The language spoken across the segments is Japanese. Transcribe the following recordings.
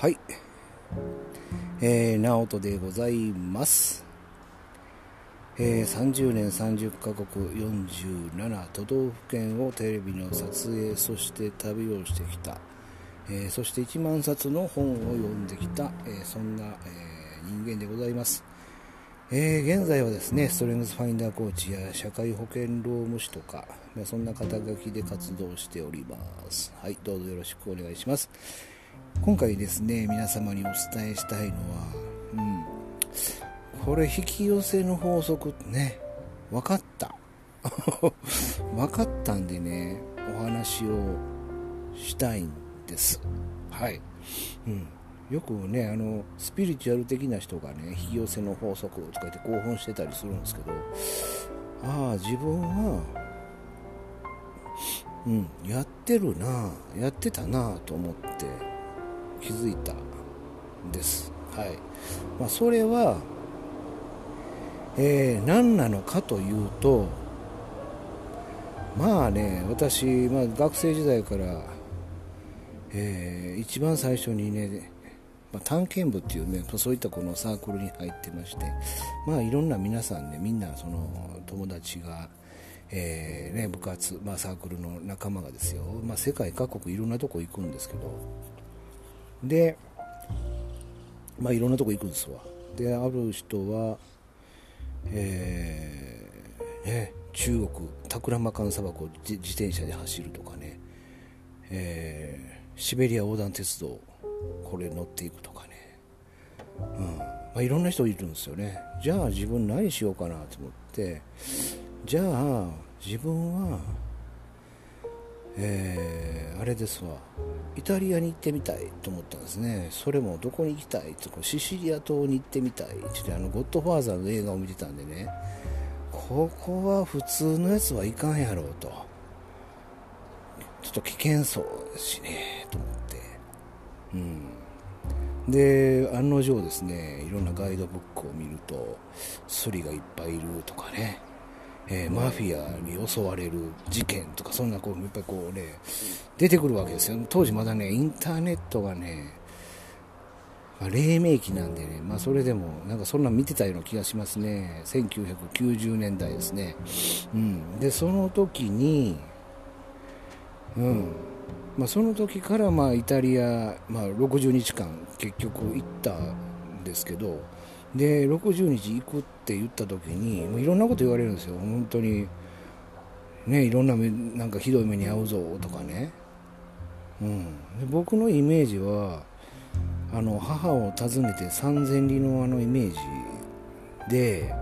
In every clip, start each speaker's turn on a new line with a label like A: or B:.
A: はい。えー、直人でございます。えー、30年30カ国47都道府県をテレビの撮影、そして旅をしてきた、えー、そして1万冊の本を読んできた、えー、そんな、え人間でございます。えー現在はですね、ストレングスファインダーコーチや社会保険労務士とかま、そんな肩書きで活動しております。はい、どうぞよろしくお願いします。今回ですね皆様にお伝えしたいのは、うん、これ引き寄せの法則ね分かった。分かったんでねお話をしたいんです。はい、うん、よくねあのスピリチュアル的な人がね引き寄せの法則とか言って興奮してたりするんですけどああ自分はうんやってるなやってたなと思って気づいたんです。はいまあ、それは、えー、何なのかというと、まあね、私、まあ、学生時代から、えー、一番最初にね、まあ、探検部っていうね、そういったこのサークルに入ってまして、まあいろんな皆さんね、みんなその友達が、えーね、部活、まあ、サークルの仲間がですよ、まあ、世界各国いろんなとこ行くんですけど、で、まあ、いろんなとこ行くんですわ。で、ある人は、えー、ね、中国、タクラマカン砂漠を自転車で走るとかね、えー、シベリア横断鉄道、これ乗っていくとかね、うんまあ、いろんな人いるんですよね。じゃあ自分何しようかなと思って、じゃあ自分は、えー、あれですわ。イタリアに行ってみたいと思ったんですね。それもどこに行きたいってシシリア島に行ってみたい。ってあのゴッドファーザーの映画を見てたんでね。ここは普通のやつはいかんやろうと。ちょっと危険そうしねと思って。うん。で案の定ですねいろんなガイドブックを見るとスリがいっぱいいるとかね。えー、マフィアに襲われる事件とかそんなこういっぱいこうね出てくるわけですよ。当時まだねインターネットがね、まあ、黎明期なんでね、まあ、それでもなんかそんな見てたような気がしますね。1990年代ですね、うん、でその時にうん。まあ、その時からまあイタリア、まあ、60日間結局行ったんですけどで60日行くって言った時にもういろんなこと言われるんですよ。本当に。ねいろんな目なんかひどい目に遭うぞとかね、うん、で僕のイメージはあの母を訪ねて三千里のあのイメージで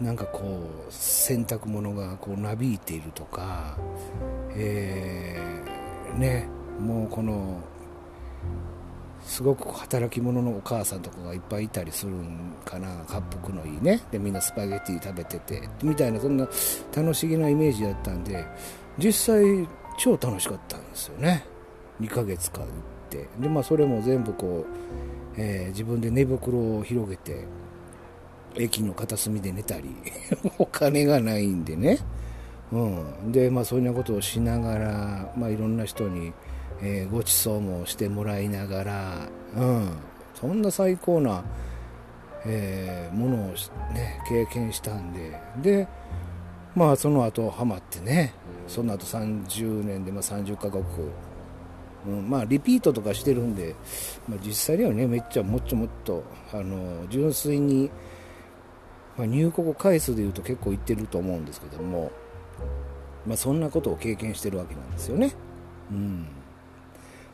A: なんかこう洗濯物がこうなびいているとか、えー、ねもうこのすごく働き者のお母さんとかがいっぱいいたりするんかな恰幅のいいね。でみんなスパゲティ食べててみたいなそんな楽しげなイメージだったんで実際超楽しかったんですよね。2ヶ月間行って。でまあそれも全部こう、えー、自分で寝袋を広げて駅の片隅で寝たり お金がないんでね。うん、でまあそんなことをしながら、まあ、いろんな人にえー、ご馳走もしてもらいながら、うん、そんな最高な、えー、ものを、ね、経験したんで。でまあその後ハマってねその後30年で、まあ、30カ国、うん、まあリピートとかしてるんで、まあ、実際にはねめっちゃもっともっとあの純粋に、まあ、入国回数でいうと結構いってると思うんですけども、まあ、そんなことを経験してるわけなんですよね。うん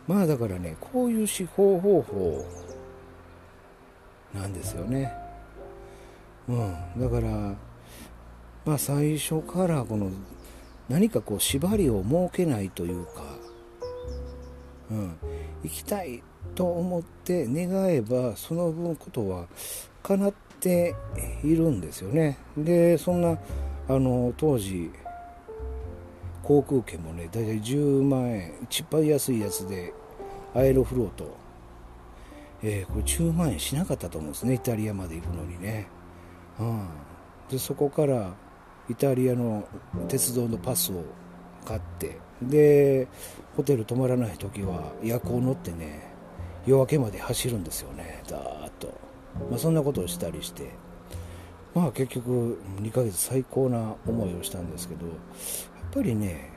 A: まあだからねこういう司法方法なんですよね。うん。だからまあ最初からこの何かこう縛りを設けないというかうん。行きたいと思って願えばその分ことは叶っているんですよね。でそんなあの当時航空券もね大体10万円。一番安いやつでアエロフロート、えー、これ10万円しなかったと思うんですね。イタリアまで行くのにね、うん、でそこからイタリアの鉄道のパスを買って。でホテル泊まらない時は夜行乗ってね夜明けまで走るんですよね。だーっと、まあ、そんなことをしたりして。まあ結局2ヶ月最高な思いをしたんですけどやっぱりね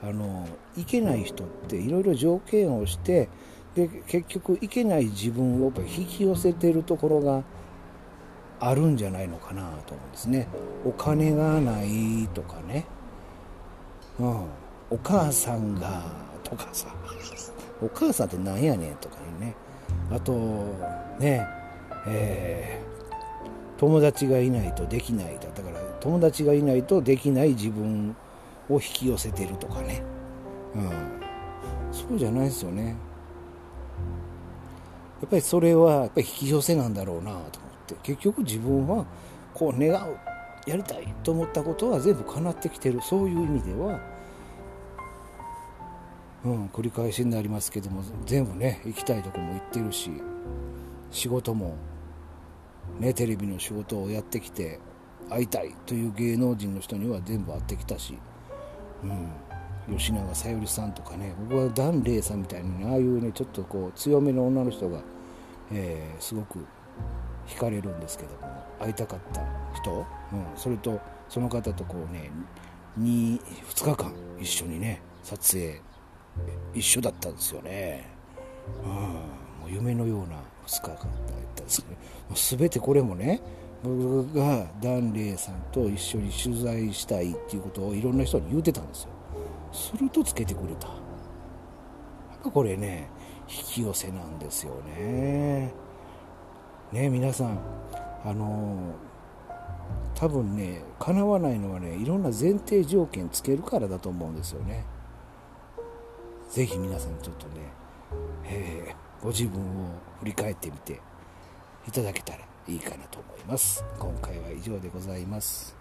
A: あのいけない人っていろいろ条件をしてで結局いけない自分をやっぱ引き寄せてるところがあるんじゃないのかなと思うんですね。お金がないとかね、うん、お母さんがとかさ。お母さんってなんやねんとかね。あとねえー、友達がいないとできない。だだから友達がいないとできない自分を引き寄せてるとかね、うん、そうじゃないですよね。やっぱりそれはやっぱ引き寄せなんだろうなと思って。結局自分はこう願うやりたいと思ったことは全部叶ってきてる。そういう意味ではうん、繰り返しになりますけども全部ね行きたいとこも行ってるし仕事もねテレビの仕事をやってきて会いたいという芸能人の人には全部会ってきたし、うん、吉永小百合さんとかね僕は檀れいさんみたいに、ね、ああいうねちょっとこう強めの女の人が、えー、すごく惹かれるんですけども会いたかった人、うん、それとその方とこうね 2, 2日間一緒にね撮影一緒だったんですよね。うん、う夢のような2日間だったですね。もう全てこれもね、僕がダン・レイさんと一緒に取材したいっていうことをいろんな人に言うてたんですよ。するとつけてくれた。やっぱこれね、引き寄せなんですよね。ね皆さん、あの多分ね、叶わないのはね、いろんな前提条件つけるからだと思うんですよね。ぜひ皆さんちょっとね、ご自分を振り返ってみていただけたらいいかなと思います。今回は以上でございます。